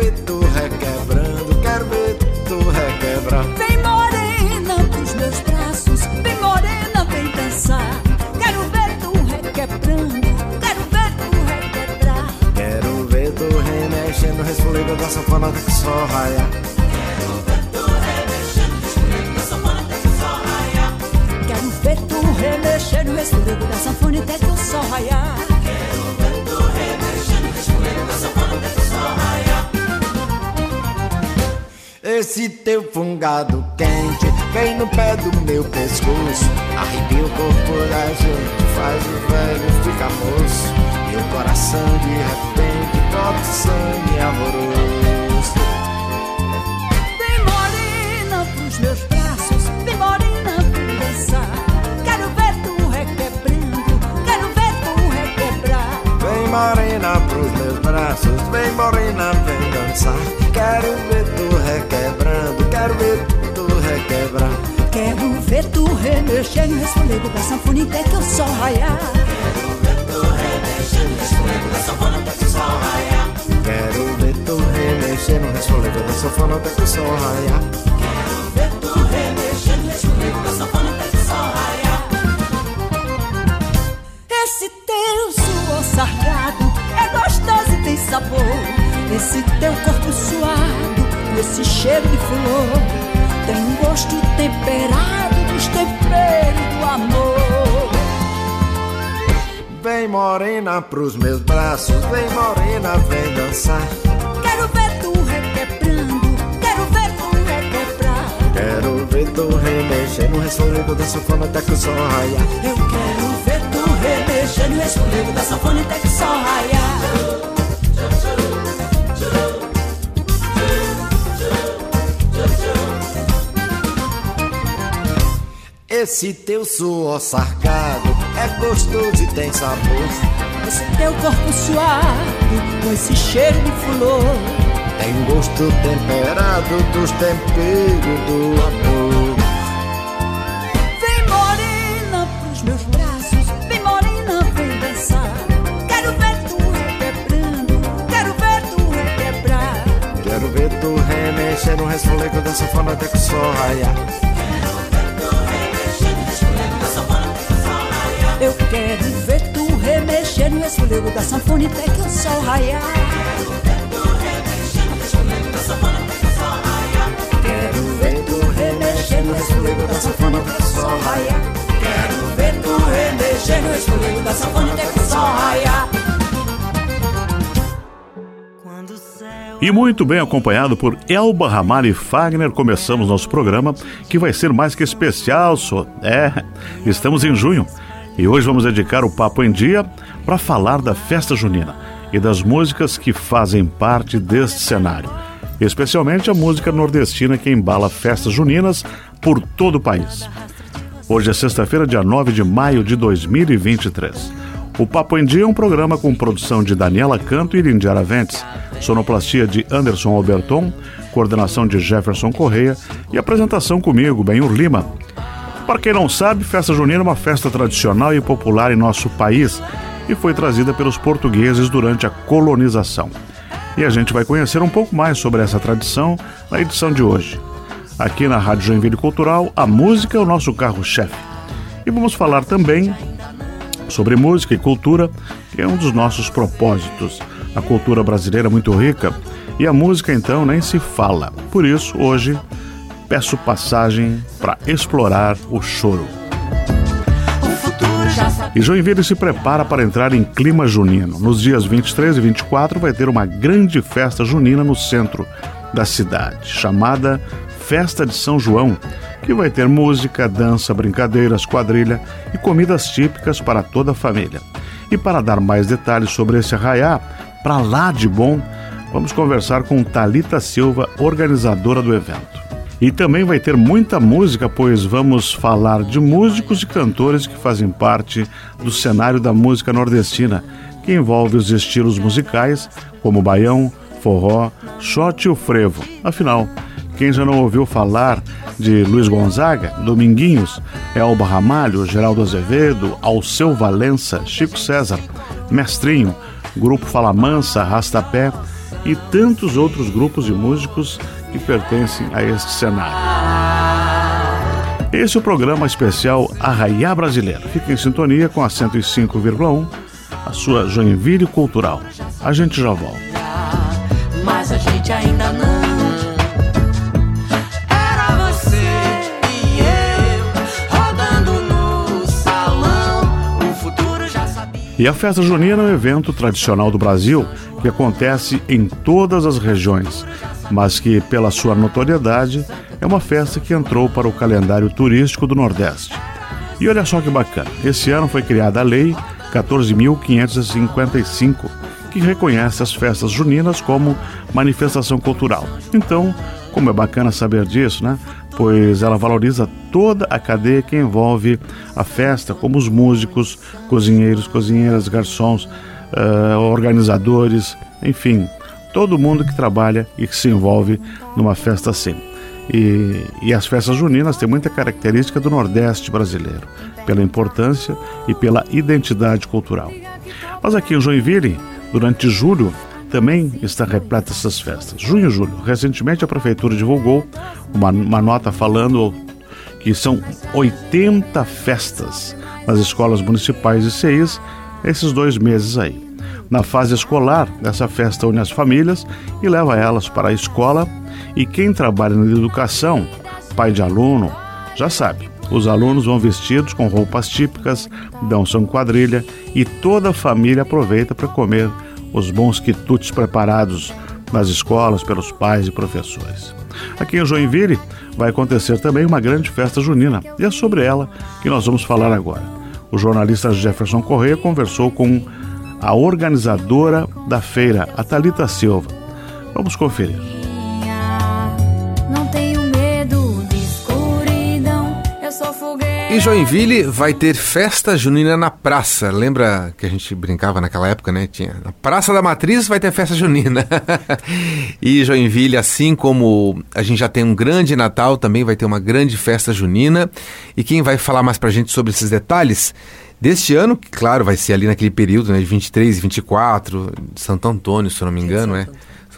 ver tu requebrando, quero ver tu requebrar. Vem morena pros meus braços, vem morena, vem dançar. Quero ver tu requebrando, quero ver tu requebrar. Quero ver tu remexendo, resfolego da sanfona que só raia. remexendo, respondendo da sanfona até que o sol raiar. Quero Esse teu fungado quente vem no pé do meu pescoço, arrepia o corpo da gente, faz o velho ficar moço. Meu coração de repente toca sangue amoroso. Vem morena pros meus braços, vem morena pra dançar. morena pros meus braços, vem morena, vem dançar. Quero ver tu requebrando, quero ver tu requebrar. Quero ver tu remexendo, resfolego da sanfona até que o sol raiar. Quero ver tu remexendo, resfolego da sanfona até que o sol raiar. Quero ver tu remexendo, resfolego da sanfona até que o sol raiar. Quero ver tu remexendo, resfolego da sanfona cheiro de flor, tem um gosto temperado dos temperos do amor. Vem morena pros meus braços, vem morena, vem dançar. Quero ver tu requebrando, quero ver tu requebrar. Quero ver tu remexendo, resfolego da sanfona até que o sol raia. Eu quero ver tu remexendo, resfolego da sanfona até que o sol raia. Esse teu suor sarcado é gostoso e tem sabor. Esse teu corpo suado, com esse cheiro de flor, tem gosto temperado dos temperos do amor. Vem morena pros meus braços, vem morena, vem dançar. Quero ver tu requebrando, quero ver tu requebrar. Quero ver tu remexendo, resfolego da sanfona até que o sol raiar. Remexendo e esfolego da sanfona até que o sol raiar. Quero ver tu remexendo, esfolego da sanfona até que o sol raiar. Quero ver tu remexendo e esfolego da sanfona até que o sol raiar. E muito bem acompanhado por Elba Ramalho e Fagner, começamos nosso programa, que vai ser mais que especial, só. É, estamos em junho. E hoje vamos dedicar o Papo em Dia para falar da festa junina e das músicas que fazem parte deste cenário, especialmente a música nordestina que embala festas juninas por todo o país. Hoje é sexta-feira, dia 9 de maio de 2023. O Papo em Dia é um programa com produção de Daniela Canto e Lindy Araventes, sonoplastia de Anderson Alberton, coordenação de Jefferson Correia e apresentação comigo, Benhur Lima. Para quem não sabe, festa junina é uma festa tradicional e popular em nosso país e foi trazida pelos portugueses durante a colonização. E a gente vai conhecer um pouco mais sobre essa tradição na edição de hoje. Aqui na Rádio Joinville Cultural, a música é o nosso carro-chefe. E vamos falar também sobre música e cultura, que é um dos nossos propósitos. A cultura brasileira é muito rica e a música então nem se fala. Por isso, hoje peço passagem para explorar o choro. E Joinville se prepara para entrar em clima junino. Nos dias 23 e 24 vai ter uma grande festa junina no centro da cidade, chamada Festa de São João, que vai ter música, dança, brincadeiras, quadrilha e comidas típicas para toda a família. E para dar mais detalhes sobre esse arraiá, para lá de bom, vamos conversar com Talita Silva, organizadora do evento. E também vai ter muita música, pois vamos falar de músicos e cantores que fazem parte do cenário da música nordestina, que envolve os estilos musicais como baião, forró, shot e o frevo. Afinal, quem já não ouviu falar de Luiz Gonzaga, Dominguinhos, Elba Ramalho, Geraldo Azevedo, Alceu Valença, Chico César, Mestrinho, Grupo Fala Mansa, Rastapé e tantos outros grupos de músicos que pertencem a este cenário. Esse é o programa especial Arraiá Brasileira. Fique em sintonia com a 105,1, a sua Joinville Cultural. A gente já volta. Mas a gente ainda não. E. E a festa junina é um evento tradicional do Brasil que acontece em todas as regiões, mas que, pela sua notoriedade, é uma festa que entrou para o calendário turístico do Nordeste. E olha só que bacana, esse ano foi criada a Lei 14.555, que reconhece as festas juninas como manifestação cultural. Então, como é bacana saber disso, né? Pois ela valoriza toda a cadeia que envolve a festa, como os músicos, cozinheiros, cozinheiras, garçons, uh, organizadores, enfim, todo mundo que trabalha e que se envolve numa festa assim. E, e, as festas juninas têm muita característica do Nordeste brasileiro, pela importância e pela identidade cultural. Mas aqui em Joinville, durante julho, também está repleta essas festas. Junho e julho. Recentemente a Prefeitura divulgou uma, uma nota falando que são 80 festas nas escolas municipais e CEIs esses dois meses aí. Na fase escolar, essa festa une as famílias e leva elas para a escola e quem trabalha na educação, pai de aluno, já sabe. Os alunos vão vestidos com roupas típicas, dançam quadrilha e toda a família aproveita para comer os bons quitutes preparados nas escolas pelos pais e professores. Aqui em Joinville vai acontecer também uma grande festa junina e é sobre ela que nós vamos falar agora. O jornalista Jefferson Correia conversou com a organizadora da feira, a Talita Silva. Vamos conferir. E Joinville vai ter festa junina na praça. Lembra que a gente brincava naquela época, né? Tinha na Praça da Matriz vai ter festa junina. e Joinville, assim como a gente já tem um grande Natal, também vai ter uma grande festa junina. E quem vai falar mais pra gente sobre esses detalhes deste ano, que claro, vai ser ali naquele período, né, de 23 e 24, de Santo Antônio, se eu não me engano, é.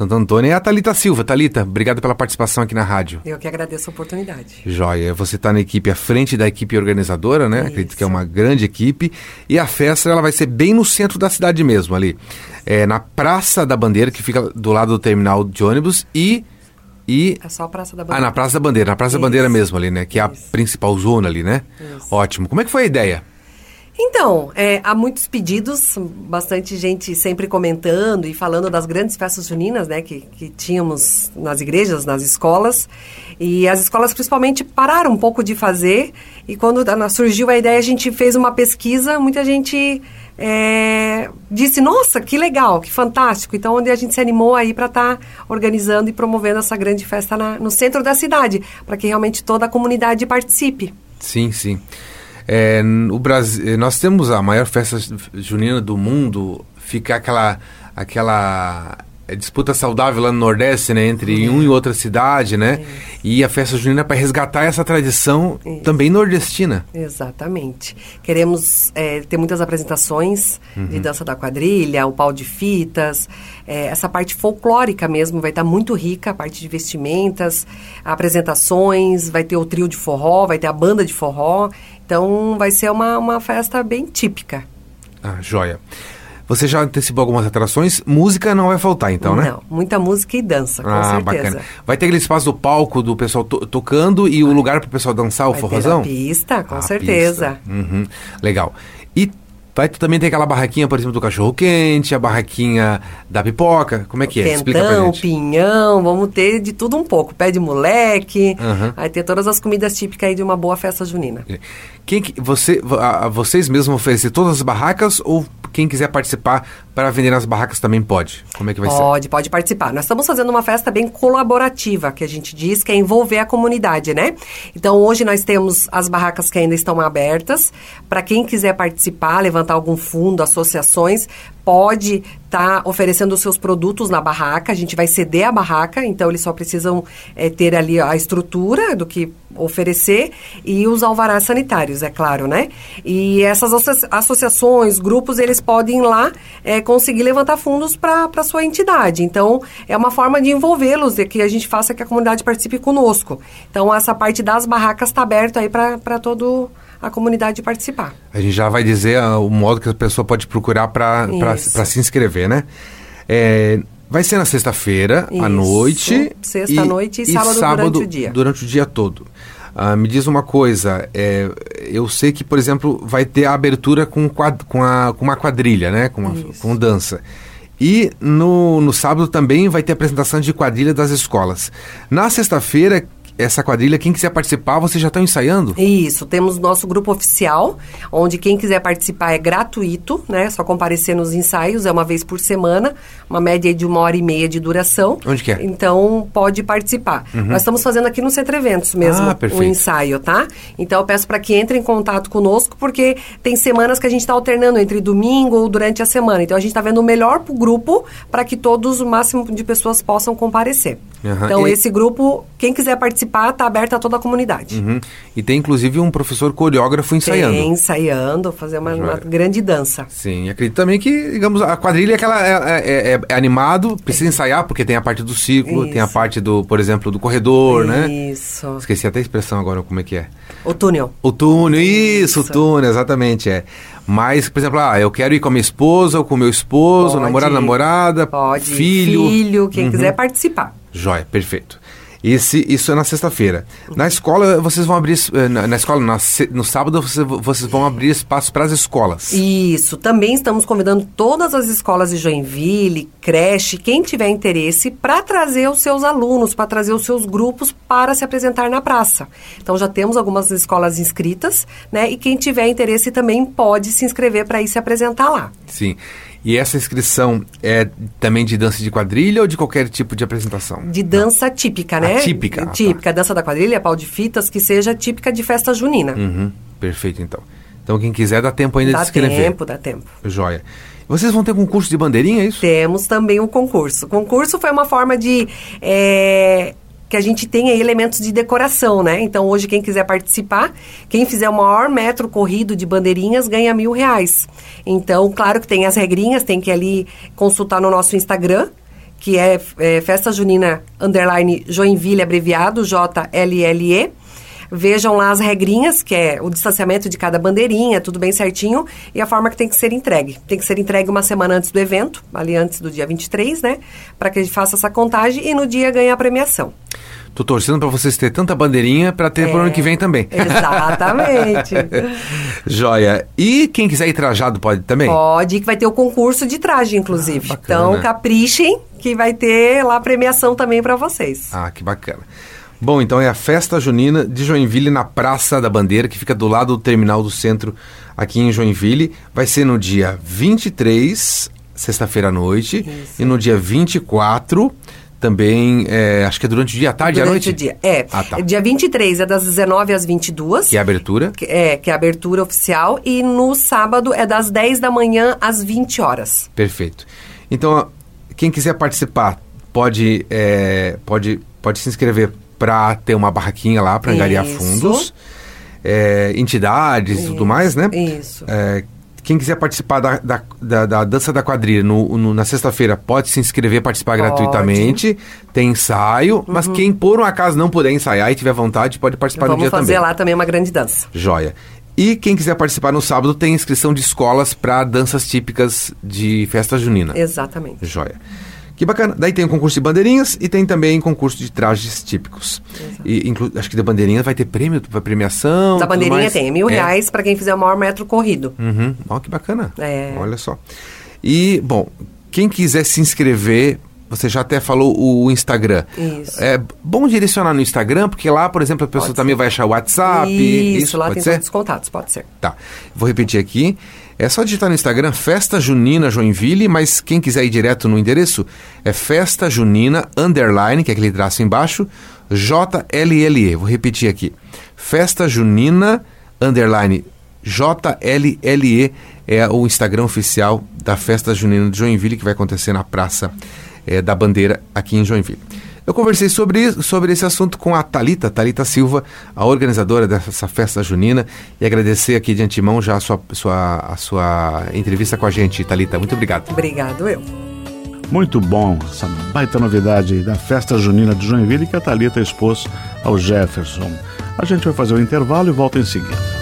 Santo Antônio é a Talita Silva. Talita, obrigado pela participação aqui na rádio. Eu que agradeço a oportunidade. Joia, você está na equipe à frente da equipe organizadora, né? Isso. Acredito que é uma grande equipe. E a festa ela vai ser bem no centro da cidade mesmo, ali. É na Praça da Bandeira, que fica do lado do terminal de ônibus e e... É só a Praça da Bandeira. Ah, na Praça da Bandeira, na Praça Isso. da Bandeira mesmo ali, né? Que é a principal zona ali, né? Isso. Ótimo. Como é que foi a ideia? Então, é, há muitos pedidos, bastante gente sempre comentando e falando das grandes festas juninas, né, que, que tínhamos nas igrejas, nas escolas. E as escolas principalmente pararam um pouco de fazer. E quando surgiu a ideia, a gente fez uma pesquisa, muita gente é, disse, nossa, que legal, que fantástico. Então, onde a gente se animou aí para estar tá organizando e promovendo essa grande festa na, no centro da cidade, para que realmente toda a comunidade participe. Sim, sim. É, o Brasil, nós temos a maior festa junina do mundo, fica aquela, aquela é, disputa saudável lá no Nordeste, né, entre uhum. um e outra cidade, né? Isso. E a festa junina para resgatar essa tradição Isso. também nordestina. Exatamente. Queremos é, ter muitas apresentações uhum. de dança da quadrilha, o pau de fitas, é, essa parte folclórica mesmo vai estar tá muito rica, a parte de vestimentas, apresentações, vai ter o trio de forró, vai ter a banda de forró. Então vai ser uma, uma festa bem típica. Ah, joia. Você já antecipou algumas atrações? Música não vai faltar, então, né? Não, muita música e dança, com ah, certeza. Bacana. Vai ter aquele espaço do palco do pessoal to tocando e o lugar para o pessoal dançar o vai forrozão? Ter a pista, com ah, certeza. Pista. Uhum. Legal. E Vai também tem aquela barraquinha, por exemplo, do cachorro quente, a barraquinha da pipoca. Como é que é? Explica pra gente. pinhão, vamos ter de tudo um pouco. Pé de moleque, uhum. vai ter todas as comidas típicas aí de uma boa festa junina. Quem que, você, a, vocês mesmos oferecer todas as barracas ou quem quiser participar para vender nas barracas também pode? Como é que vai pode, ser? Pode, pode participar. Nós estamos fazendo uma festa bem colaborativa, que a gente diz que é envolver a comunidade, né? Então, hoje nós temos as barracas que ainda estão abertas. Para quem quiser participar, levantar levantar algum fundo, associações, pode estar tá oferecendo os seus produtos na barraca. A gente vai ceder a barraca, então eles só precisam é, ter ali a estrutura do que oferecer e os alvarás sanitários, é claro, né? E essas associações, grupos, eles podem lá é, conseguir levantar fundos para a sua entidade. Então, é uma forma de envolvê-los, de que a gente faça que a comunidade participe conosco. Então, essa parte das barracas está aberta aí para todo a comunidade participar. A gente já vai dizer uh, o modo que a pessoa pode procurar para se inscrever, né? É, vai ser na sexta-feira, à noite. Sexta-noite e, e, sábado, sábado, durante o dia. Durante o dia todo. Uh, me diz uma coisa, é, eu sei que, por exemplo, vai ter a abertura com, quad, com, a, com uma quadrilha, né? Com, uma, com dança. E no, no sábado também vai ter apresentação de quadrilha das escolas. Na sexta-feira, essa quadrilha, quem quiser participar, vocês já estão ensaiando? Isso, temos nosso grupo oficial, onde quem quiser participar é gratuito, né? Só comparecer nos ensaios, é uma vez por semana, uma média de uma hora e meia de duração. Onde que é? Então, pode participar. Uhum. Nós estamos fazendo aqui no Centro Eventos mesmo, ah, o ensaio, tá? Então, eu peço para que entre em contato conosco, porque tem semanas que a gente está alternando entre domingo ou durante a semana. Então, a gente está vendo o melhor para o grupo, para que todos, o máximo de pessoas possam comparecer. Uhum. Então, e... esse grupo, quem quiser participar, está aberto a toda a comunidade. Uhum. E tem, inclusive, um professor coreógrafo ensaiando. Tem, ensaiando, fazer uma, uma grande dança. Sim, acredito também que, digamos, a quadrilha é aquela é, é, é, é animado, precisa ensaiar, porque tem a parte do ciclo, Isso. tem a parte do, por exemplo, do corredor, isso. né? Isso. Esqueci até a expressão agora, como é que é. O túnel. O túnel, isso, isso. o túnel, exatamente, é. Mas, por exemplo, ah, eu quero ir com a minha esposa ou com o meu esposo, pode, namorado, namorada, pode, filho. Filho, quem uhum. quiser participar. Joia, perfeito. Esse, isso é na sexta-feira. Na escola, vocês vão abrir. Eh, na, na escola, na, no sábado, vocês, vocês vão abrir espaço para as escolas. Isso. Também estamos convidando todas as escolas de Joinville, creche, quem tiver interesse, para trazer os seus alunos, para trazer os seus grupos para se apresentar na praça. Então, já temos algumas escolas inscritas, né? E quem tiver interesse também pode se inscrever para ir se apresentar lá. Sim. E essa inscrição é também de dança de quadrilha ou de qualquer tipo de apresentação? De dança Não. típica, né? A típica. Típica, ah, tá. dança da quadrilha, pau de fitas, que seja típica de festa junina. Uhum, perfeito, então. Então, quem quiser, dá tempo ainda dá de se inscrever. Dá tempo, dá tempo. Joia. Vocês vão ter concurso de bandeirinha, é isso? Temos também um concurso. O concurso foi uma forma de é, que a gente tem aí elementos de decoração, né? Então, hoje, quem quiser participar, quem fizer o maior metro corrido de bandeirinhas ganha mil reais. Então, claro que tem as regrinhas, tem que ali consultar no nosso Instagram, que é, é Festa Junina Underline Joinville, abreviado, J-L-L-E. Vejam lá as regrinhas, que é o distanciamento de cada bandeirinha, tudo bem certinho, e a forma que tem que ser entregue. Tem que ser entregue uma semana antes do evento, ali antes do dia 23, né? Para que a gente faça essa contagem e no dia ganhe a premiação. Tô torcendo para vocês ter tanta bandeirinha para ter é, pro ano que vem também. Exatamente. Joia. E quem quiser ir trajado pode também? Pode, que vai ter o concurso de traje, inclusive. Ah, então, caprichem que vai ter lá premiação também para vocês. Ah, que bacana. Bom, então é a festa junina de Joinville na Praça da Bandeira, que fica do lado do terminal do centro aqui em Joinville. Vai ser no dia 23, sexta-feira à noite, Isso. e no dia 24 também, é, acho que é durante o dia, à tarde, durante à noite? o dia, é. Ah, tá. Dia 23 é das 19 às 22. Que é a abertura? Que, é, que é a abertura oficial. E no sábado é das 10 da manhã às 20 horas. Perfeito. Então, quem quiser participar, pode, é, pode, pode se inscrever para ter uma barraquinha lá para angariar fundos, é, entidades e tudo mais, né? Isso. É, quem quiser participar da, da, da, da dança da quadrilha no, no, na sexta-feira pode se inscrever, participar pode. gratuitamente. Tem ensaio, uhum. mas quem por um acaso não puder ensaiar e tiver vontade pode participar Vamos no dia também. Vamos fazer lá também uma grande dança. Joia. E quem quiser participar no sábado tem inscrição de escolas para danças típicas de festa junina. Exatamente. Joia. Que bacana. Daí tem o concurso de bandeirinhas e tem também concurso de trajes típicos. Exato. E inclu, acho que da bandeirinha vai ter prêmio, para premiação. Da bandeirinha tem, mil é. reais para quem fizer o maior metro corrido. Uhum. Ó, que bacana. É. Olha só. E, bom, quem quiser se inscrever, você já até falou o Instagram. Isso. É bom direcionar no Instagram, porque lá, por exemplo, a pessoa pode também ser. vai achar o WhatsApp. Isso, isso lá tem ser? todos os contatos, pode ser. Tá. Vou repetir aqui. É só digitar no Instagram Festa Junina Joinville, mas quem quiser ir direto no endereço é Festa Junina Underline, que é aquele traço embaixo, JLLE. Vou repetir aqui. Festa Junina Underline JLLE é o Instagram oficial da Festa Junina de Joinville, que vai acontecer na Praça é, da Bandeira, aqui em Joinville. Eu conversei sobre, sobre esse assunto com a Talita, Talita Silva, a organizadora dessa festa junina, e agradecer aqui de antemão já a sua, sua, a sua entrevista com a gente, Talita. Muito obrigado. Obrigado, eu. Muito bom essa baita novidade da festa junina de Joinville que a Talita expôs ao Jefferson. A gente vai fazer o um intervalo e volta em seguida.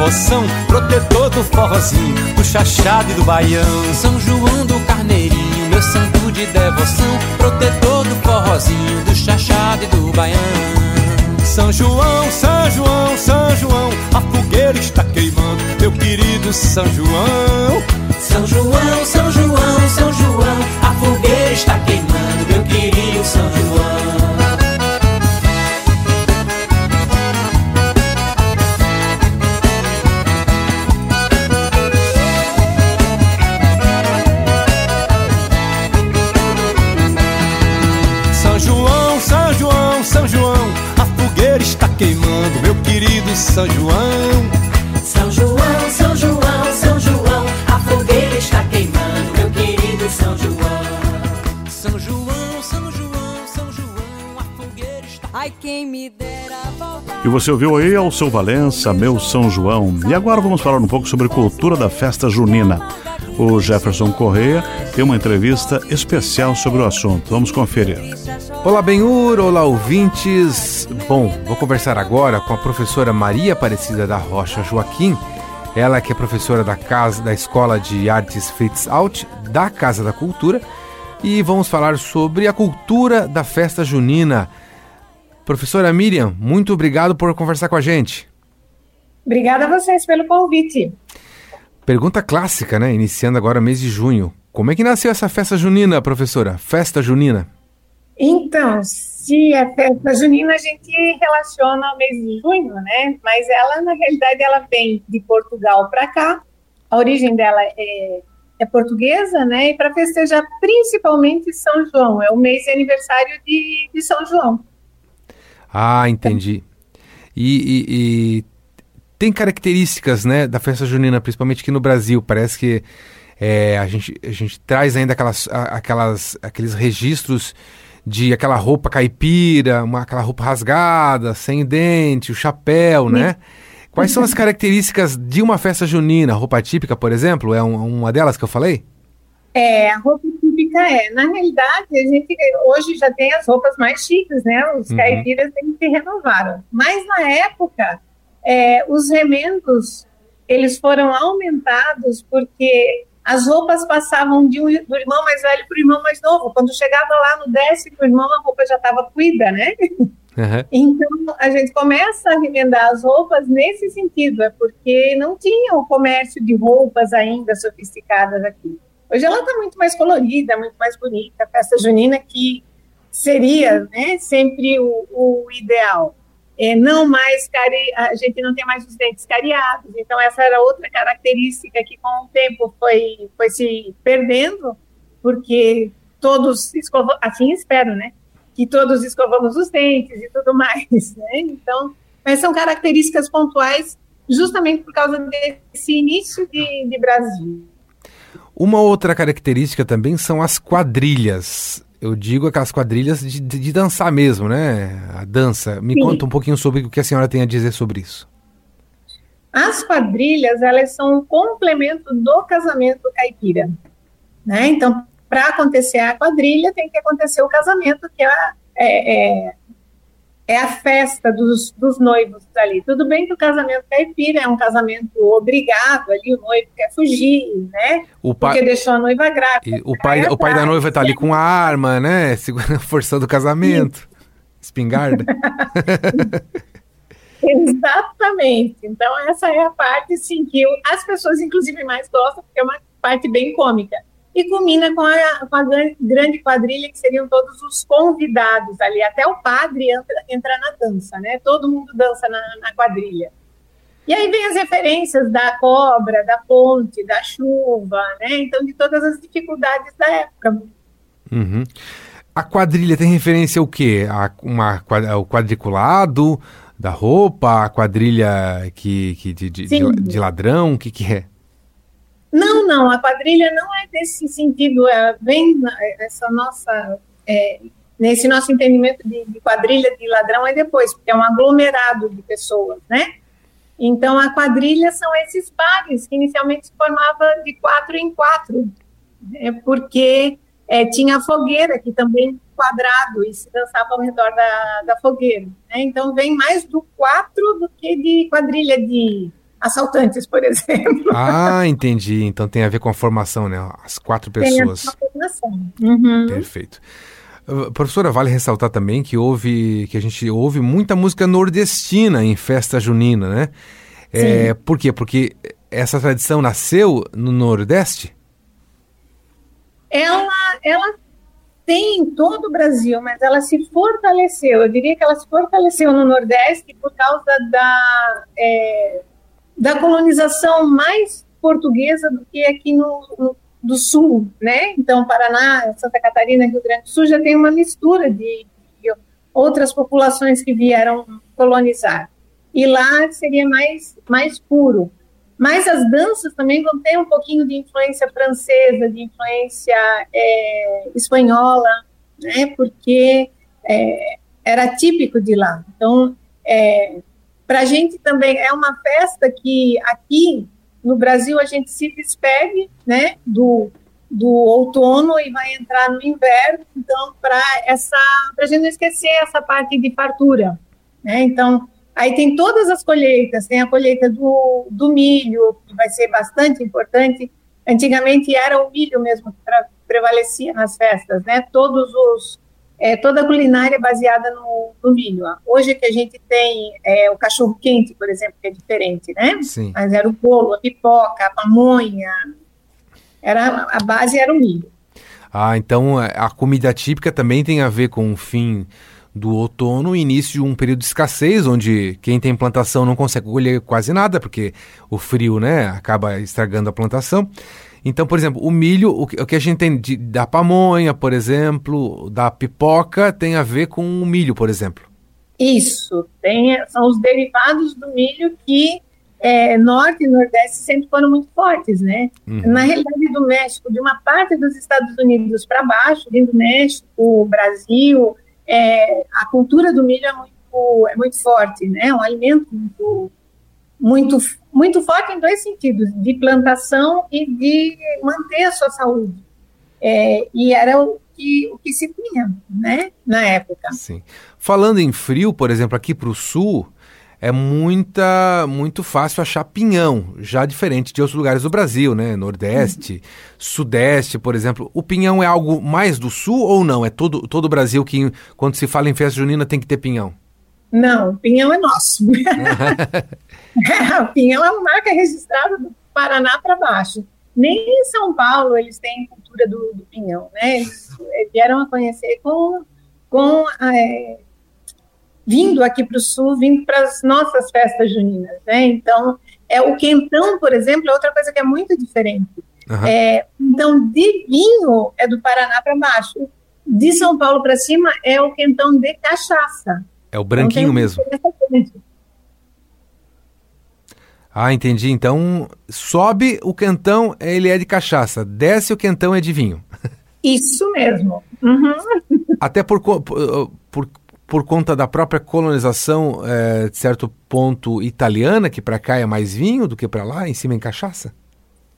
devoção, protetor do forrozinho, do chachado e do baião. São João do Carneirinho, meu santo de devoção, protetor do forrozinho, do chachado e do baião. São João, São João, São João, a fogueira está queimando, meu querido São João. Você ouviu aí ao seu Valença, meu São João. E agora vamos falar um pouco sobre cultura da festa junina. O Jefferson Correia tem uma entrevista especial sobre o assunto. Vamos conferir. Olá, Benhur, olá, ouvintes. Bom, vou conversar agora com a professora Maria Aparecida da Rocha Joaquim. Ela que é professora da casa da Escola de Artes Fritz Alt, da Casa da Cultura, e vamos falar sobre a cultura da festa junina. Professora Miriam, muito obrigado por conversar com a gente. Obrigada a vocês pelo convite. Pergunta clássica, né? Iniciando agora mês de junho. Como é que nasceu essa festa junina, professora? Festa junina? Então, se é festa junina, a gente relaciona ao mês de junho, né? Mas ela, na realidade, ela vem de Portugal para cá. A origem dela é, é portuguesa, né? E para festejar principalmente São João. É o mês de aniversário de, de São João. Ah, entendi. E, e, e, tem características, né, da festa junina, principalmente aqui no Brasil. Parece que é, a, gente, a gente traz ainda aquelas, aquelas, aqueles registros de aquela roupa caipira, uma, aquela roupa rasgada, sem dente, o chapéu, né? Quais são as características de uma festa junina? Roupa típica, por exemplo, é um, uma delas que eu falei? É, a roupa típica é. Na realidade, a gente hoje já tem as roupas mais chiques, né? Os uhum. caipiras se renovaram. Mas na época, é, os remendos eles foram aumentados porque as roupas passavam de um, do irmão mais velho para o irmão mais novo. Quando chegava lá no décimo irmão, a roupa já estava cuida, né? Uhum. Então, a gente começa a remendar as roupas nesse sentido, é porque não tinha o comércio de roupas ainda sofisticadas aqui. Hoje ela está muito mais colorida, muito mais bonita, a festa junina que seria né, sempre o, o ideal. É, não mais cari a gente não tem mais os dentes cariados, então essa era outra característica que com o tempo foi, foi se perdendo, porque todos escovam, assim espero, né? Que todos escovamos os dentes e tudo mais, né? Então, mas são características pontuais justamente por causa desse início de, de Brasil. Uma outra característica também são as quadrilhas. Eu digo aquelas quadrilhas de, de, de dançar mesmo, né? A dança. Me Sim. conta um pouquinho sobre o que a senhora tem a dizer sobre isso. As quadrilhas, elas são um complemento do casamento caipira. Né? Então, para acontecer a quadrilha, tem que acontecer o casamento, que é, é, é é a festa dos, dos noivos ali. Tudo bem que o casamento caipira é um casamento obrigado ali, o noivo quer fugir, né? O pai, Porque deixou a noiva grávida. o pai, o pai da noiva está ali com a arma, né? Segurando, forçando o casamento. Sim. Espingarda. Exatamente. Então, essa é a parte, sim, que eu, as pessoas, inclusive, mais gostam, porque é uma parte bem cômica e culmina com a, com a, grande quadrilha, que seriam todos os convidados ali. Até o padre entra, entra na dança, né? Todo mundo dança na, na, quadrilha. E aí vem as referências da cobra, da ponte, da chuva, né? Então, de todas as dificuldades da época. Uhum. A quadrilha tem referência ao quê? A, uma, o quadriculado da roupa, a quadrilha que, que de, de, de ladrão, o que, que é? Não, não, a quadrilha não é desse sentido, é bem essa nossa, é, nesse nosso entendimento de, de, quadrilha de ladrão é depois, porque é um aglomerado de pessoas, né? Então a quadrilha são esses pares que inicialmente se formava de quatro em quatro, né? porque é, tinha a fogueira que também quadrado e se dançava ao redor da, da fogueira. Né? Então vem mais do quatro do que de quadrilha de assaltantes, por exemplo. Ah, entendi. Então tem a ver com a formação, né? As quatro pessoas. Tem a formação. Uhum. Perfeito. Uh, professora, vale ressaltar também que houve, que a gente ouve muita música nordestina em festa junina, né? É, por quê? Porque essa tradição nasceu no Nordeste? Ela, ela tem em todo o Brasil, mas ela se fortaleceu. Eu diria que ela se fortaleceu no Nordeste por causa da, é, da colonização mais portuguesa do que aqui no, no, do Sul, né? Então, Paraná, Santa Catarina, Rio Grande do Sul já tem uma mistura de, de outras populações que vieram colonizar. E lá seria mais, mais puro. Mas as danças também vão ter um pouquinho de influência francesa, de influência é, espanhola, né? Porque é, era típico de lá. Então, é, para a gente também é uma festa que aqui no Brasil a gente se despede, né, do, do outono e vai entrar no inverno, então para essa, a gente não esquecer essa parte de fartura, né? Então aí tem todas as colheitas, tem a colheita do, do milho que vai ser bastante importante. Antigamente era o milho mesmo que prevalecia nas festas, né? Todos os é, toda a culinária é baseada no, no milho. Hoje que a gente tem é, o cachorro quente, por exemplo, que é diferente, né? Sim. Mas era o bolo, a pipoca, a pamonha, era, a base era o milho. Ah, então é, a comida típica também tem a ver com o fim do outono e início de um período de escassez, onde quem tem plantação não consegue colher quase nada, porque o frio né, acaba estragando a plantação. Então, por exemplo, o milho, o que, o que a gente tem de, da pamonha, por exemplo, da pipoca, tem a ver com o milho, por exemplo. Isso, tem, são os derivados do milho que é, Norte e Nordeste sempre foram muito fortes, né? Uhum. Na realidade do México, de uma parte dos Estados Unidos para baixo, dentro do México, Brasil, é, a cultura do milho é muito, é muito forte, né? É um alimento muito, muito muito forte em dois sentidos, de plantação e de manter a sua saúde. É, e era o que, o que se tinha, né, na época. Sim. Falando em frio, por exemplo, aqui para o sul, é muita, muito fácil achar pinhão, já diferente de outros lugares do Brasil, né? Nordeste, uhum. Sudeste, por exemplo. O pinhão é algo mais do sul ou não? É todo, todo o Brasil que, quando se fala em festa junina, tem que ter pinhão? Não, pinhão é nosso. o pinhão é uma marca registrada do Paraná para baixo. Nem em São Paulo eles têm cultura do, do pinhão, né? Eles vieram a conhecer com, com é, vindo aqui para o sul, vindo para as nossas festas juninas, né? Então, é o quentão, por exemplo, é outra coisa que é muito diferente. Uhum. É, então, de vinho é do Paraná para baixo. De São Paulo para cima é o quentão de cachaça. É o branquinho mesmo. Ah, entendi. Então, sobe o quentão, ele é de cachaça. Desce o quentão, é de vinho. Isso mesmo. Uhum. Até por, por, por, por conta da própria colonização, é, de certo ponto, italiana, que para cá é mais vinho do que para lá, em cima em cachaça?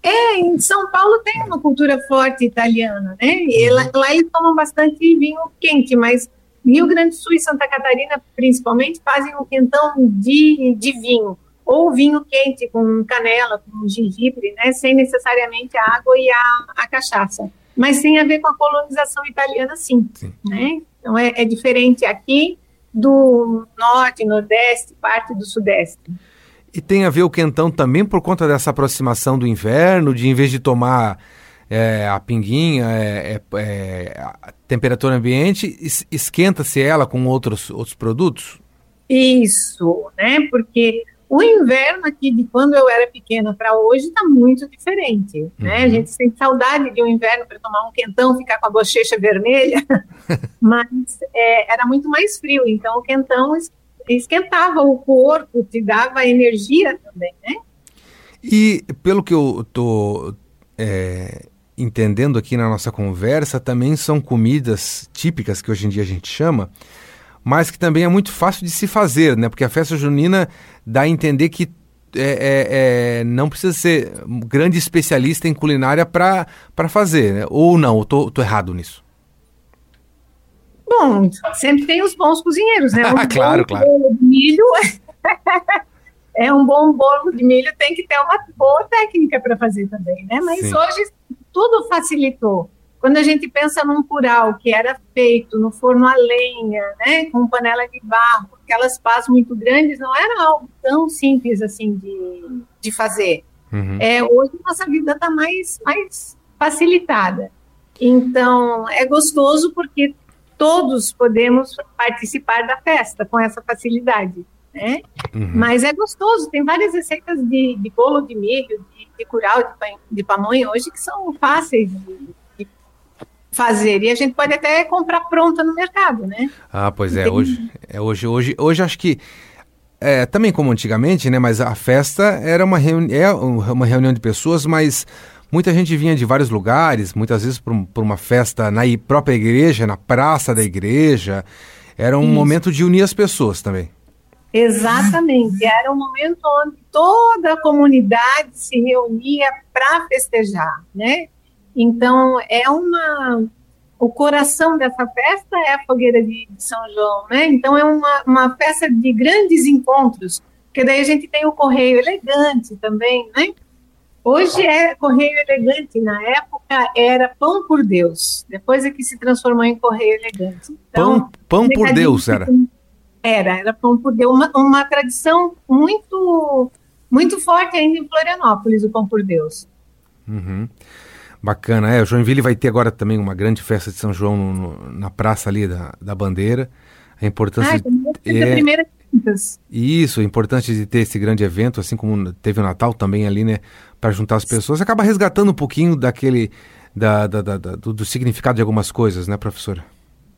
É, em São Paulo tem uma cultura forte italiana, né? E uhum. lá, lá, eles tomam bastante vinho quente, mas Rio Grande do Sul e Santa Catarina, principalmente, fazem um quentão de, de vinho, ou vinho quente com canela, com gengibre, né? Sem necessariamente a água e a, a cachaça. Mas tem a ver com a colonização italiana, sim, sim. né? Então é, é diferente aqui do norte, nordeste, parte do sudeste. E tem a ver o quentão também por conta dessa aproximação do inverno, de em vez de tomar é, a pinguinha, é, é, é a temperatura ambiente, esquenta-se ela com outros, outros produtos? Isso, né? Porque o inverno aqui de quando eu era pequena para hoje está muito diferente, uhum. né? A uhum. gente tem saudade de um inverno para tomar um quentão, ficar com a bochecha vermelha, mas é, era muito mais frio, então o quentão esquentava o corpo, te dava energia também, né? E pelo que eu tô é, entendendo aqui na nossa conversa, também são comidas típicas que hoje em dia a gente chama, mas que também é muito fácil de se fazer, né? Porque a festa junina dá a entender que é, é, é, não precisa ser um grande especialista em culinária para fazer, né? Ou não, eu tô, tô errado nisso? Bom, sempre tem os bons cozinheiros, né? Um claro, claro. Bolo de milho é um bom bolo de milho, tem que ter uma boa técnica para fazer também, né? Mas Sim. hoje tudo facilitou. Quando a gente pensa num curau que era feito no forno a lenha, né, com panela de barro, aquelas pás muito grandes, não era algo tão simples assim de, de fazer. Uhum. É, hoje nossa vida está mais, mais facilitada. Então, é gostoso porque todos podemos participar da festa com essa facilidade. Né? Uhum. Mas é gostoso, tem várias receitas de, de bolo de milho, de, de curau, de, de pamonha hoje que são fáceis de, fazer. E a gente pode até comprar pronta no mercado, né? Ah, pois é. Hoje, é hoje, hoje, hoje acho que é, também como antigamente, né? Mas a festa era uma, reuni é uma reunião de pessoas, mas muita gente vinha de vários lugares, muitas vezes por, uma festa na própria igreja, na praça da igreja. Era um Isso. momento de unir as pessoas também. Exatamente. Era um momento onde toda a comunidade se reunia para festejar, né? Então, é uma. O coração dessa festa é a fogueira de, de São João, né? Então, é uma, uma festa de grandes encontros, porque daí a gente tem o correio elegante também, né? Hoje é correio elegante, na época era pão por Deus. Depois é que se transformou em correio elegante. Então, pão, pão por Deus era. Era, era pão por Deus, uma, uma tradição muito muito forte ainda em Florianópolis, o pão por Deus. Uhum. Bacana, é. O Joinville vai ter agora também uma grande festa de São João no, no, na praça ali da, da bandeira. A importância. Ah, de, é, primeira isso, a importância de ter esse grande evento, assim como teve o Natal também ali, né? Para juntar as pessoas. Acaba resgatando um pouquinho daquele. Da, da, da, da do, do, significado de algumas coisas, né, professora?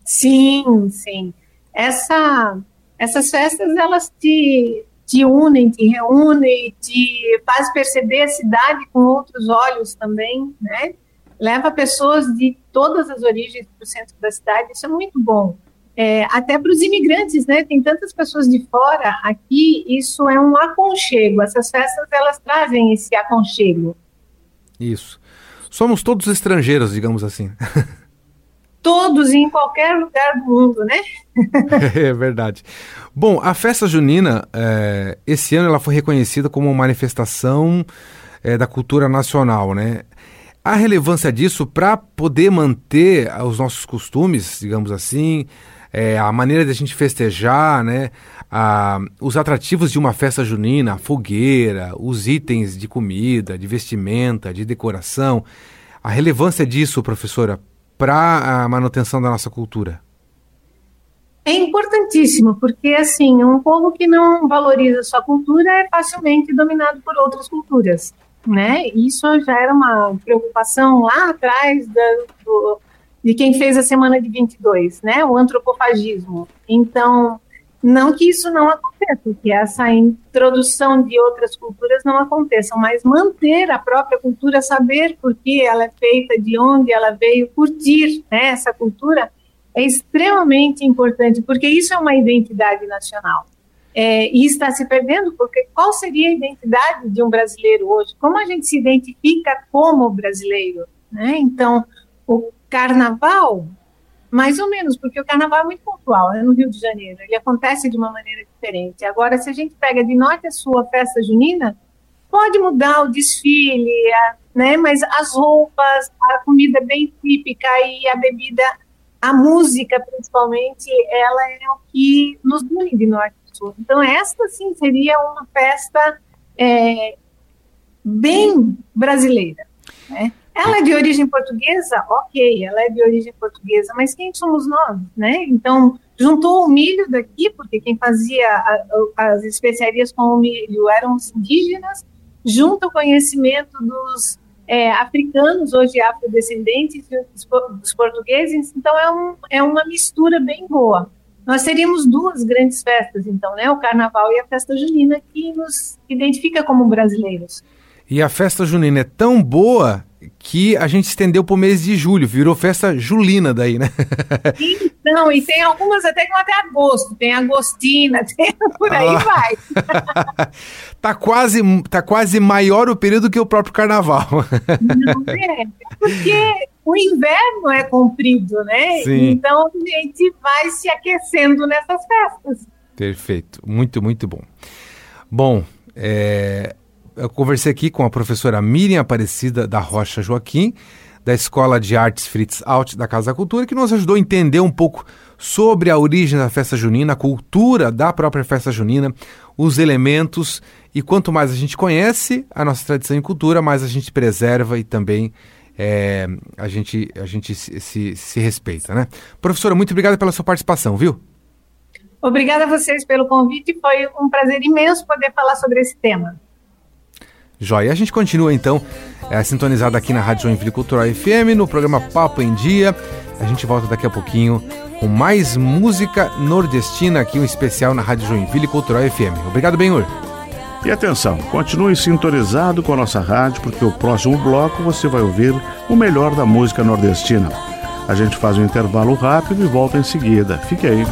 Sim, sim. Essa, essas festas, elas te, te unem, te reúnem, te faz perceber a cidade com outros olhos também, né? Leva pessoas de todas as origens para o centro da cidade, isso é muito bom. É, até para os imigrantes, né? Tem tantas pessoas de fora aqui, isso é um aconchego. Essas festas elas trazem esse aconchego. Isso. somos todos estrangeiros, digamos assim. Todos em qualquer lugar do mundo, né? é verdade. Bom, a festa junina, é, esse ano ela foi reconhecida como uma manifestação é, da cultura nacional, né? A relevância disso para poder manter os nossos costumes, digamos assim, é, a maneira de a gente festejar, né? A, os atrativos de uma festa junina, a fogueira, os itens de comida, de vestimenta, de decoração. A relevância disso, professora, para a manutenção da nossa cultura? É importantíssimo, porque assim, um povo que não valoriza sua cultura é facilmente dominado por outras culturas, né? Isso já era uma preocupação lá atrás da, do, de quem fez a semana de 22, né? O antropofagismo. Então, não que isso não aconteça, que essa introdução de outras culturas não aconteça, mas manter a própria cultura, saber por que ela é feita, de onde ela veio, curtir né, essa cultura, é extremamente importante, porque isso é uma identidade nacional. É, e está se perdendo, porque qual seria a identidade de um brasileiro hoje? Como a gente se identifica como brasileiro? Né? Então, o carnaval mais ou menos, porque o carnaval é muito pontual né, no Rio de Janeiro, ele acontece de uma maneira diferente. Agora, se a gente pega de norte a sul a festa junina, pode mudar o desfile, a, né, mas as roupas, a comida bem típica e a bebida, a música principalmente, ela é o que nos une de norte a sul. Então, esta sim seria uma festa é, bem brasileira. Né? Ela é de origem portuguesa? Ok, ela é de origem portuguesa, mas quem somos nós, né? Então, juntou o milho daqui, porque quem fazia a, as especiarias com o milho eram os indígenas, junto o conhecimento dos é, africanos, hoje afrodescendentes, dos portugueses, então é, um, é uma mistura bem boa. Nós teríamos duas grandes festas, então, né? O Carnaval e a Festa Junina, que nos identifica como brasileiros. E a Festa Junina é tão boa que a gente estendeu para o mês de julho, virou festa julina daí, né? Então, e tem algumas até que vão até agosto, tem agostina, tem, por aí ah. vai. tá, quase, tá quase maior o período que o próprio carnaval. Não é, porque o inverno é comprido, né? Sim. Então a gente vai se aquecendo nessas festas. Perfeito, muito, muito bom. Bom, é, eu conversei aqui com a professora Miriam Aparecida da Rocha Joaquim, da Escola de Artes Fritz Alt da Casa da Cultura, que nos ajudou a entender um pouco sobre a origem da festa junina, a cultura da própria festa junina, os elementos e quanto mais a gente conhece a nossa tradição e cultura, mais a gente preserva e também é, a gente, a gente se, se, se respeita, né? Professora, muito obrigado pela sua participação, viu? Obrigada a vocês pelo convite, foi um prazer imenso poder falar sobre esse tema. Joia. A gente continua então é, sintonizado aqui na Rádio Joinville Cultural FM, no programa Papo em Dia. A gente volta daqui a pouquinho com mais música nordestina aqui, um especial na Rádio Joinville Cultural FM. Obrigado, Benhur. E atenção, continue sintonizado com a nossa rádio, porque o próximo bloco você vai ouvir o melhor da música nordestina. A gente faz um intervalo rápido e volta em seguida. Fique aí.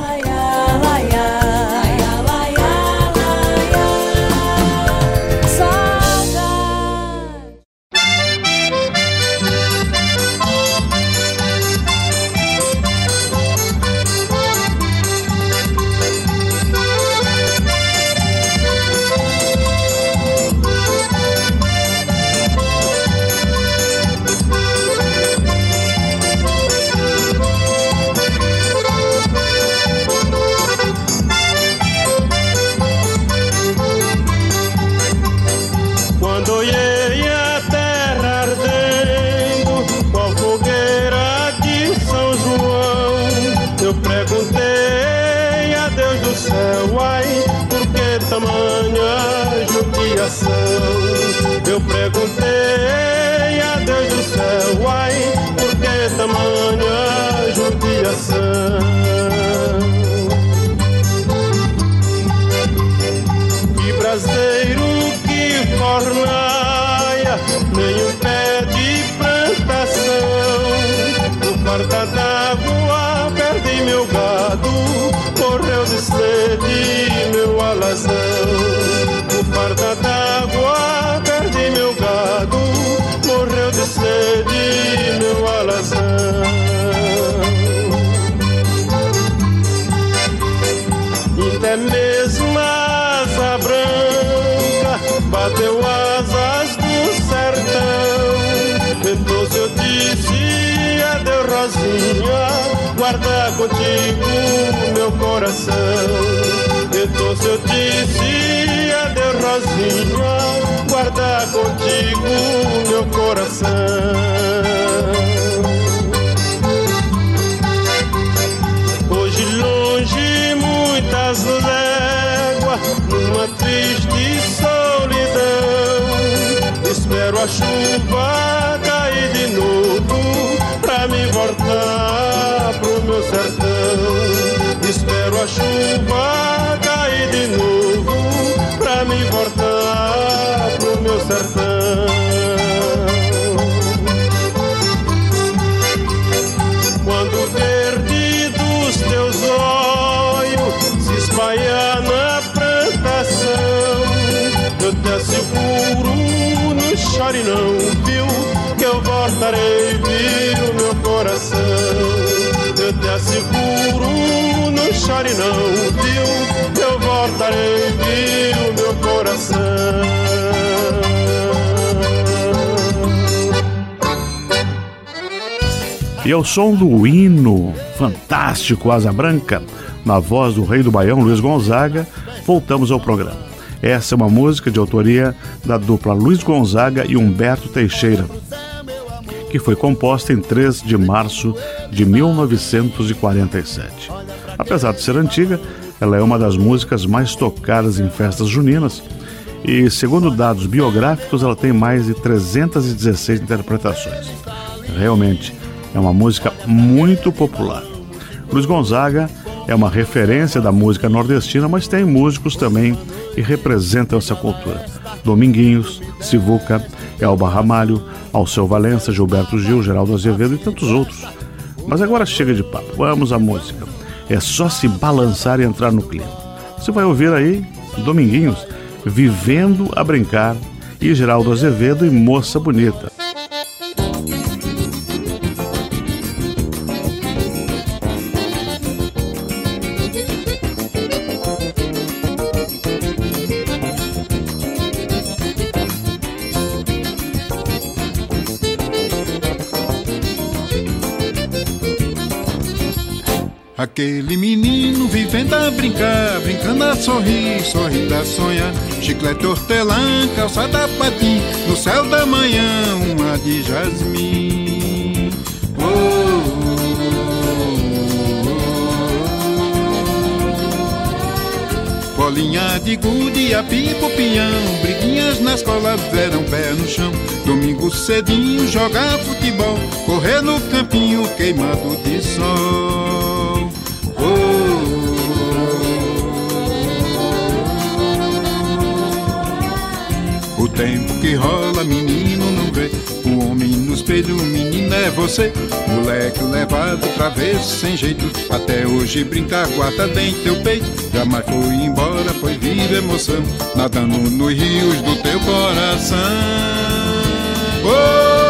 Meu sertão. Espero a chuva cair de novo pra me voltar pro meu sertão. Quando verde dos teus olhos se espalhar na plantação, eu te asseguro, não chore não, viu? Que eu voltarei, chore não, viu? Eu voltarei, viu, meu coração. E ao som do hino fantástico Asa Branca, na voz do rei do Baião, Luiz Gonzaga, voltamos ao programa. Essa é uma música de autoria da dupla Luiz Gonzaga e Humberto Teixeira, que foi composta em 3 de março de 1947. Apesar de ser antiga, ela é uma das músicas mais tocadas em festas juninas e, segundo dados biográficos, ela tem mais de 316 interpretações. Realmente, é uma música muito popular. Luiz Gonzaga é uma referência da música nordestina, mas tem músicos também que representam essa cultura. Dominguinhos, Sivuca, Elba Ramalho, Alceu Valença, Gilberto Gil, Geraldo Azevedo e tantos outros. Mas agora chega de papo, vamos à música. É só se balançar e entrar no clima. Você vai ouvir aí Dominguinhos, Vivendo a Brincar, e Geraldo Azevedo e Moça Bonita. Aquele menino vivendo a brincar, brincando a sorrir, sorrindo a sonhar. Chiclete hortelã, calçada patim, no céu da manhã, uma de jasmim. Oh, oh, oh, Bolinha de gude, apipo, pinhão, briguinhas na escola, verão pé no chão. Domingo cedinho, jogar futebol, correr no campinho queimado de sol. Tempo que rola, menino não vê. O homem no espelho, menina é você. Moleque levado, travesso, sem jeito. Até hoje brincar, guarda dentro teu peito. Jamais foi embora, foi viva emoção. Nadando nos rios do teu coração. Oh!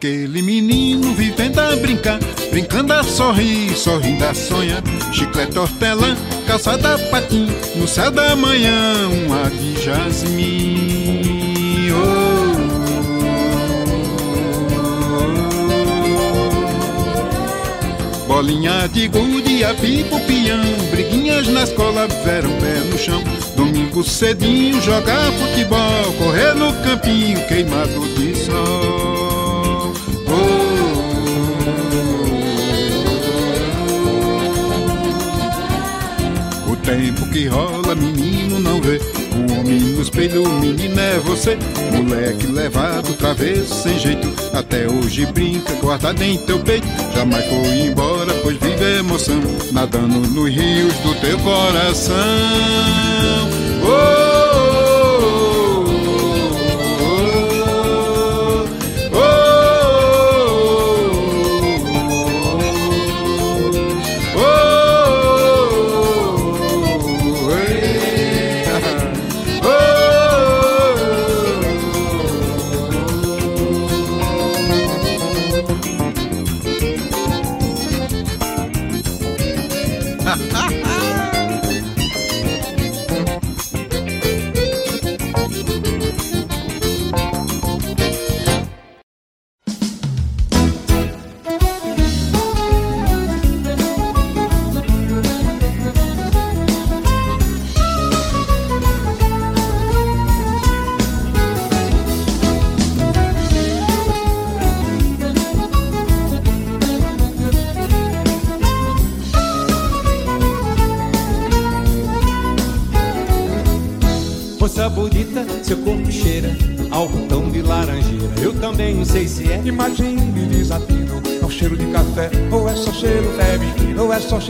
Aquele menino vivendo a brincar, brincando a sorrir, sorrindo a sonhar. Chiclete hortelã, calçada patim, no céu da manhã, um ar de jasmim. Oh. Bolinha de gude, apipo, pião, briguinhas na escola, verão pé no chão. Domingo cedinho, jogar futebol, correr no campinho, queimado de sol. Tempo que rola, menino não vê. O homem no espelho, menino é você. Moleque levado, travesso, sem jeito. Até hoje brinca, guardado em teu peito. Jamais foi embora, pois vive emoção. Nadando nos rios do teu coração. Oh!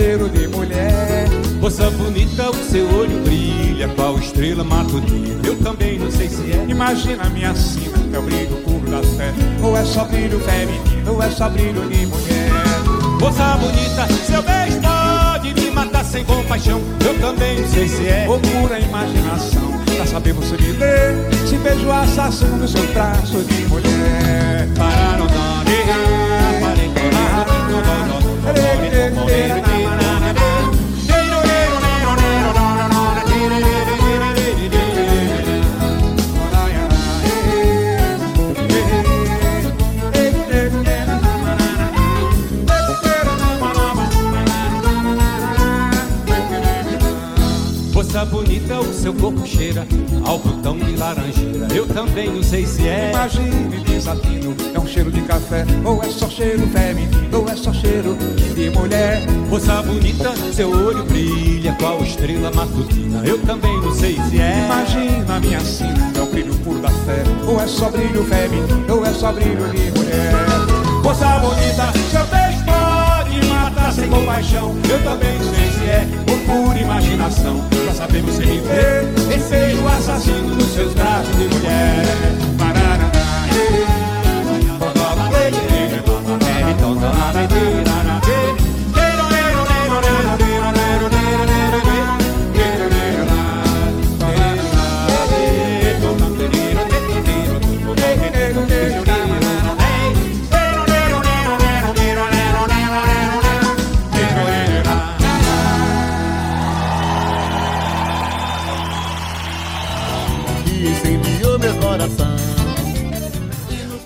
Cheiro de mulher. Moça bonita, o seu olho brilha, qual estrela matutina, eu também não sei se é. Imagina minha sina, é o brilho puro da fé, ou é só brilho feminino, ou é só brilho de mulher. Moça bonita, seu beijo pode me matar sem compaixão, eu também não sei se é. Ou pura imaginação, pra saber você me ler, se beijo assassino no seu traço de mulher. Pararam, não, parei, Moça bonita, o seu corpo cheira ao botão de laranjeira. Eu também não sei se é. Imagine desatino, é um cheiro de café, ou é só cheiro feminino, ou é só cheiro de mulher. Moça bonita, seu olho brilha qual estrela matutina. Eu também não sei se é. Imagina a minha sina, é o brilho puro da fé, ou é só brilho feminino, ou é só brilho de mulher. Moça bonita, seu beijo pode matar sem compaixão. Eu também não sei se é pura imaginação. Pra saber você me ver, esse o assassino dos seus braços de mulher. Então na mentira, na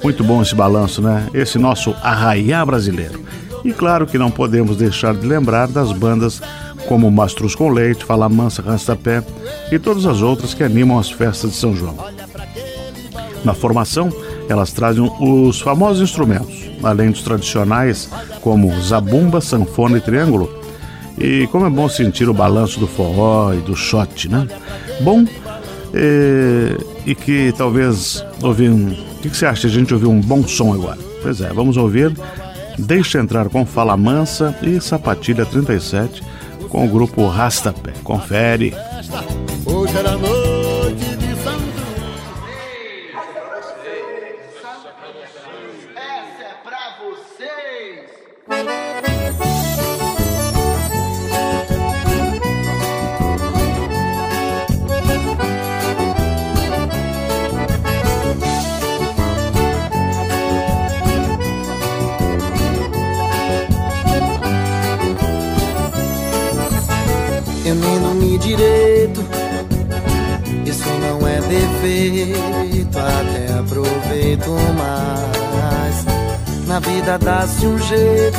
Muito bom esse balanço, né? Esse nosso arraiá brasileiro. E claro que não podemos deixar de lembrar das bandas como Mastruz com Leite, Fala Mansa, Rastapé e todas as outras que animam as festas de São João. Na formação, elas trazem os famosos instrumentos, além dos tradicionais como zabumba, sanfona e triângulo. E como é bom sentir o balanço do forró e do shot, né? Bom, e, e que talvez ouvir um que, que você acha de a gente ouvir um bom som agora? Pois é, vamos ouvir Deixa Entrar com Fala Mansa e Sapatilha 37 com o grupo Rastapé. Confere. Hoje era noite Na vida dá-se um jeito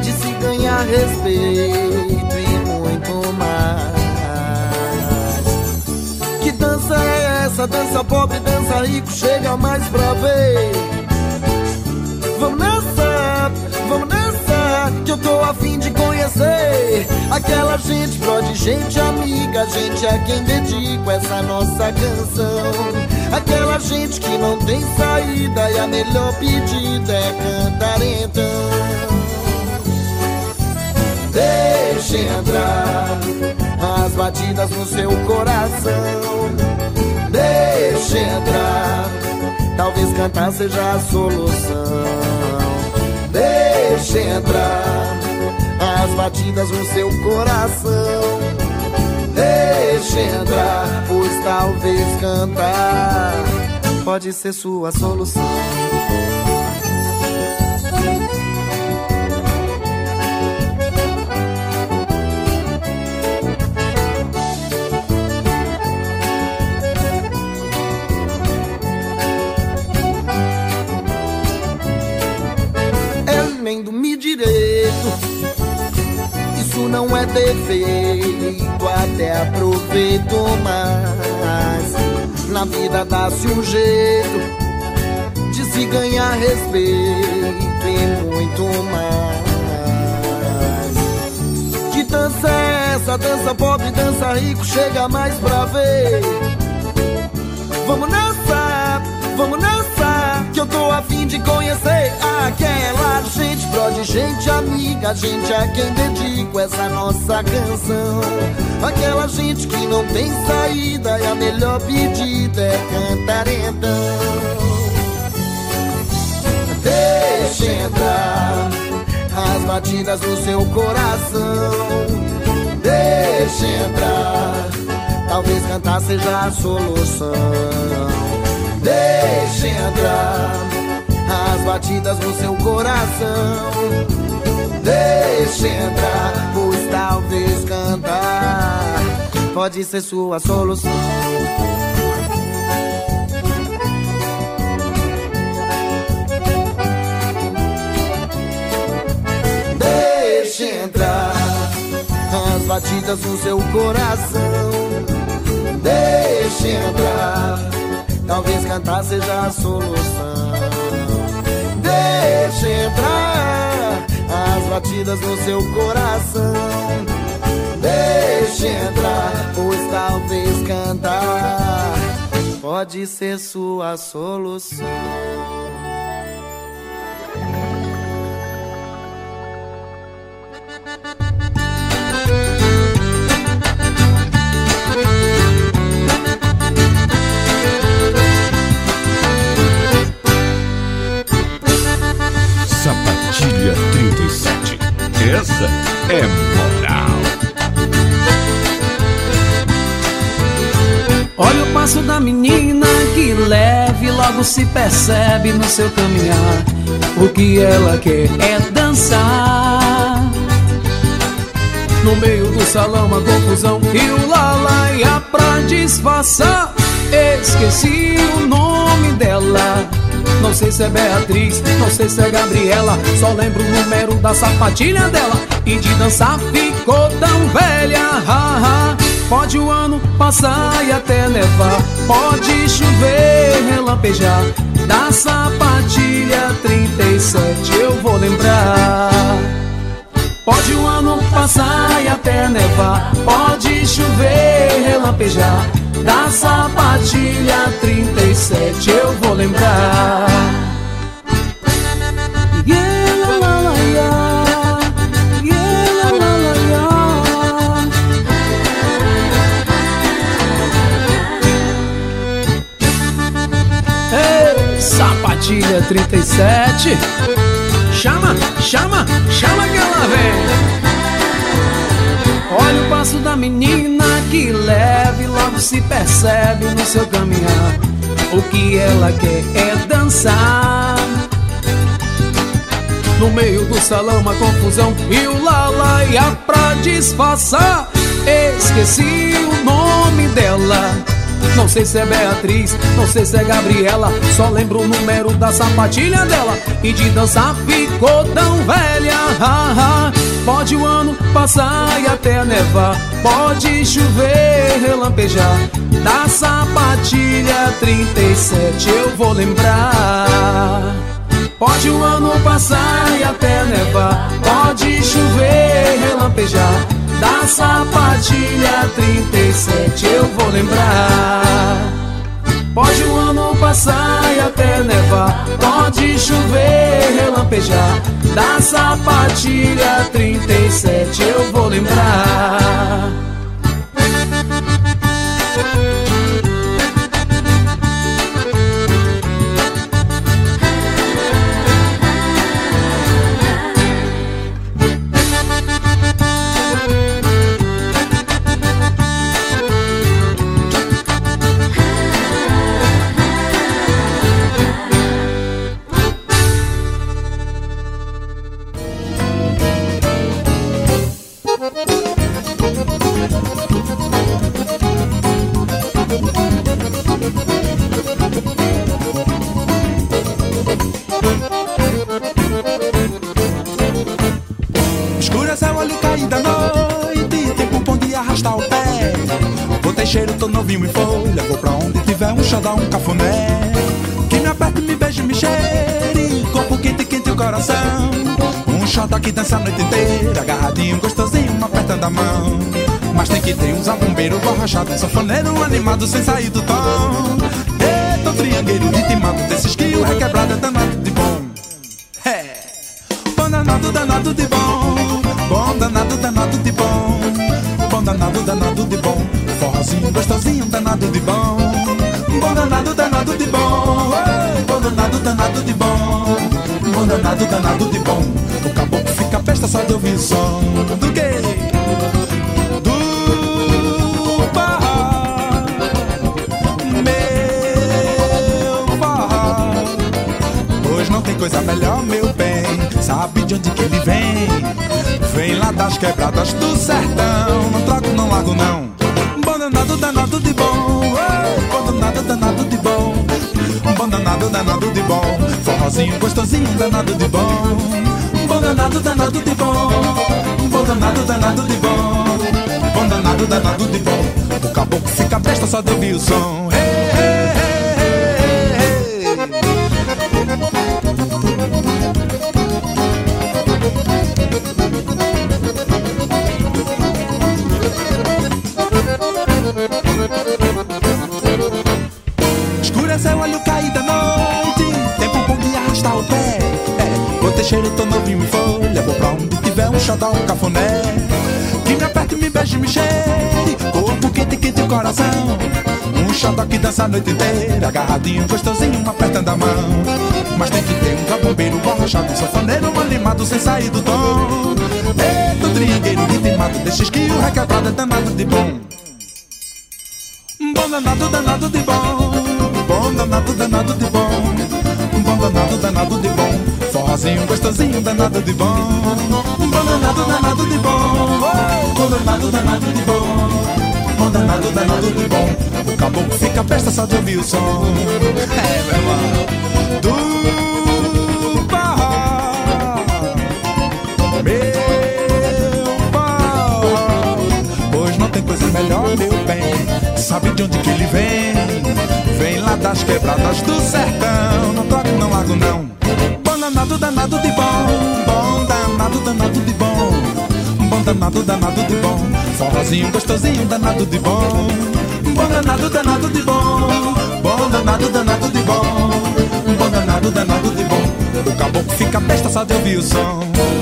De se ganhar respeito E muito mais Que dança é essa? Dança pobre, dança rico Chega mais pra ver Vamos nessa, vamos nessa Que eu tô afim de conhecer Aquela gente de gente amiga, gente a quem dedico essa nossa canção. Aquela gente que não tem saída e a melhor pedida é cantar então. Deixe entrar as batidas no seu coração. Deixe entrar, talvez cantar seja a solução. Deixe entrar as batidas no seu coração. Deixe entrar, pois talvez cantar pode ser sua solução. Não é defeito, até aproveito mais. Na vida dá-se um jeito de se ganhar respeito e muito mais. Que dança é essa? Dança pobre, dança rico, chega mais pra ver. Vamos nessa, vamos que eu tô afim de conhecer aquela gente, brode, gente amiga, gente a quem dedico essa nossa canção. Aquela gente que não tem saída e a melhor pedida é cantar então. Deixa entrar as batidas do seu coração. Deixa entrar, talvez cantar seja a solução. Batidas no seu coração. Deixa entrar, pois talvez cantar pode ser sua solução. Deixa entrar as batidas no seu coração. Deixa entrar, talvez cantar seja a solução. Deixa entrar as batidas no seu coração. Deixa entrar, pois talvez cantar pode ser sua solução. Essa é moral. Olha o passo da menina que leve logo se percebe no seu caminhar. O que ela quer é dançar. No meio do salão uma confusão e o lalaia pra disfarçar. Esqueci o nome dela. Não sei se é Beatriz, não sei se é Gabriela. Só lembro o número da sapatilha dela. E de dançar ficou tão velha. Ha, ha. Pode o ano passar e até nevar. Pode chover, relampejar. Da sapatilha 37 eu vou lembrar. Pode o ano passar e até nevar. Pode chover, relampejar. Da sapatilha 37 eu vou lembrar. Ei, sapatilha 37 Chama, chama, chama que ela vem. Olha o passo da menina que leve Logo se percebe no seu caminhar O que ela quer é dançar. No meio do salão uma confusão E o lalaia pra disfarçar. Esqueci o nome dela. Não sei se é Beatriz, não sei se é Gabriela Só lembro o número da sapatilha dela. E de dançar ficou tão velha ha, ha. Pode o ano passar e até nevar. Pode chover, relampejar. Da sapatilha 37 eu vou lembrar. Pode o ano passar e até nevar. Pode chover, relampejar. Da sapatilha 37 eu vou lembrar Pode o ano passar e até nevar. Pode chover, relampejar. Da sapatilha 37 eu vou lembrar um sanfoneiro animado sem sair do tom. Eita, um triangueiro ritmado desses que o requebrado é danado de bom. É, bom danado, danado de bom. Bom danado, danado de bom. Bom danado, danado de bom. Forrozinho gostosinho, danado de bom. Bom danado, danado de bom. Bom danado, danado de bom. Bom danado, danado de bom. O caboclo fica pesta só de ouvir o som do quê? Coisa melhor, meu bem. Sabe de onde que ele vem? Vem lá das quebradas do sertão. Não troco, não largo, não. Bom danado, de bom. Bom danado, danado de bom. Bom danado, de bom. Forrozinho gostosinho, danado de bom. Bom danado, de bom. Bom danado, de bom. Bom danado, de bom. O caboclo fica besta só de ouvir o som. Hey, cheiro, tô novinho em folha. Vou pra onde tiver um xodó, um cafuné. Que me aperte, me beije, me cheire. Corpo quente, quente o coração. Um xodó que dança a noite inteira. Agarradinho, gostosinho, apertando a mão. Mas tem que ter um cabombeiro borrachado Um sanfoneiro animado sem sair do tom. Eita, triangueiro ritmado Desses que o requebrado é danado de bom. Bom danado, danado de bom. Bom danado, danado de bom. Bom danado, danado de bom Forrozinho gostosinho, danado de bom. Bom danado, danado de bom. Bom danado, danado de bom. Bom danado, danado de bom. O caboclo fica pesta só de ouvir o som. É, meu irmão Do barra Meu barra Pois não tem coisa melhor, meu bem. Sabe de onde que ele vem? Vem lá das quebradas do sertão. Não troco, não largo, não. Danado, danado de bom. Bom danado, danado de bom. Bom danado, danado de bom. Forrozinho gostosinho, danado de bom. Bom danado, danado de bom. Bom danado, danado de bom. Bom danado, danado de bom. O caboclo fica besta só de ouvir o som.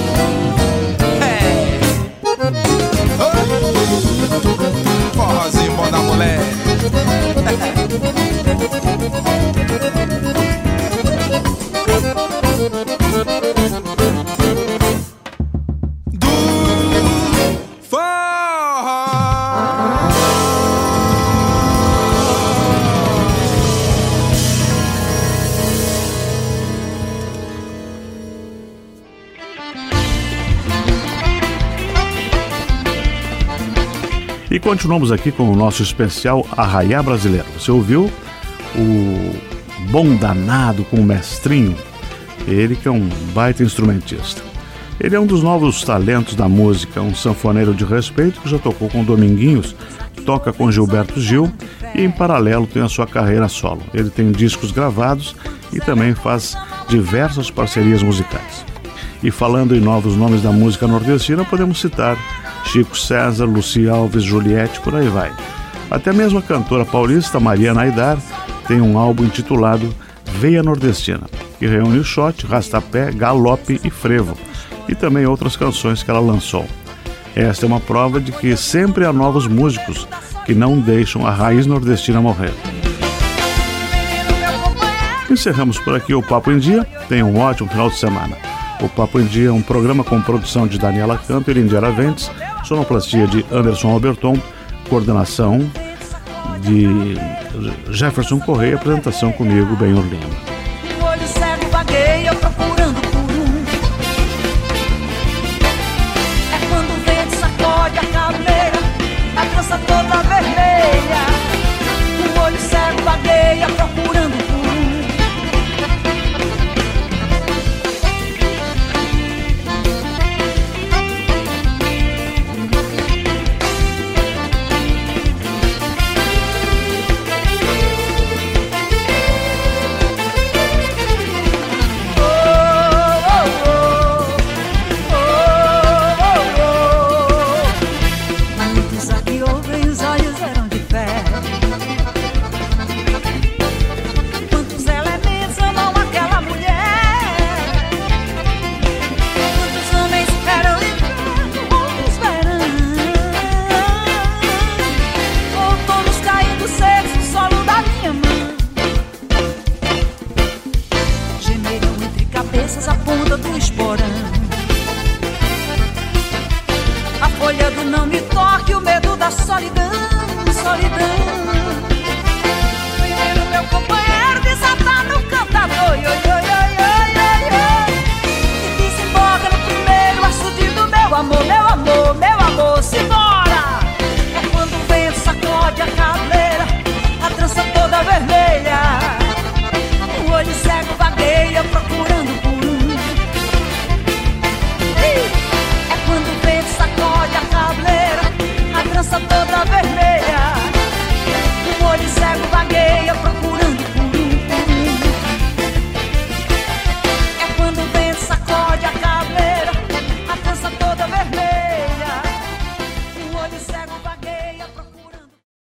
Continuamos aqui com o nosso especial Arraiá Brasileiro. Você ouviu o Bom Danado com o Mestrinho? Ele que é um baita instrumentista. Ele é um dos novos talentos da música, um sanfoneiro de respeito que já tocou com Dominguinhos, toca com Gilberto Gil e em paralelo tem a sua carreira solo. Ele tem discos gravados e também faz diversas parcerias musicais. E falando em novos nomes da música nordestina, podemos citar Chico César, Lucia Alves, Juliette, por aí vai. Até mesmo a cantora paulista Mariana Aidar tem um álbum intitulado Veia Nordestina, que reúne o shot, rastapé, galope e frevo, e também outras canções que ela lançou. Esta é uma prova de que sempre há novos músicos que não deixam a raiz nordestina morrer. Encerramos por aqui o Papo em Dia. Tenha um ótimo final de semana. O Papo em Dia é um programa com produção de Daniela Canto e Lindiara Ventes sonoplastia de Anderson Alberton, coordenação de Jefferson Correia, apresentação comigo, Benhor Lima. É a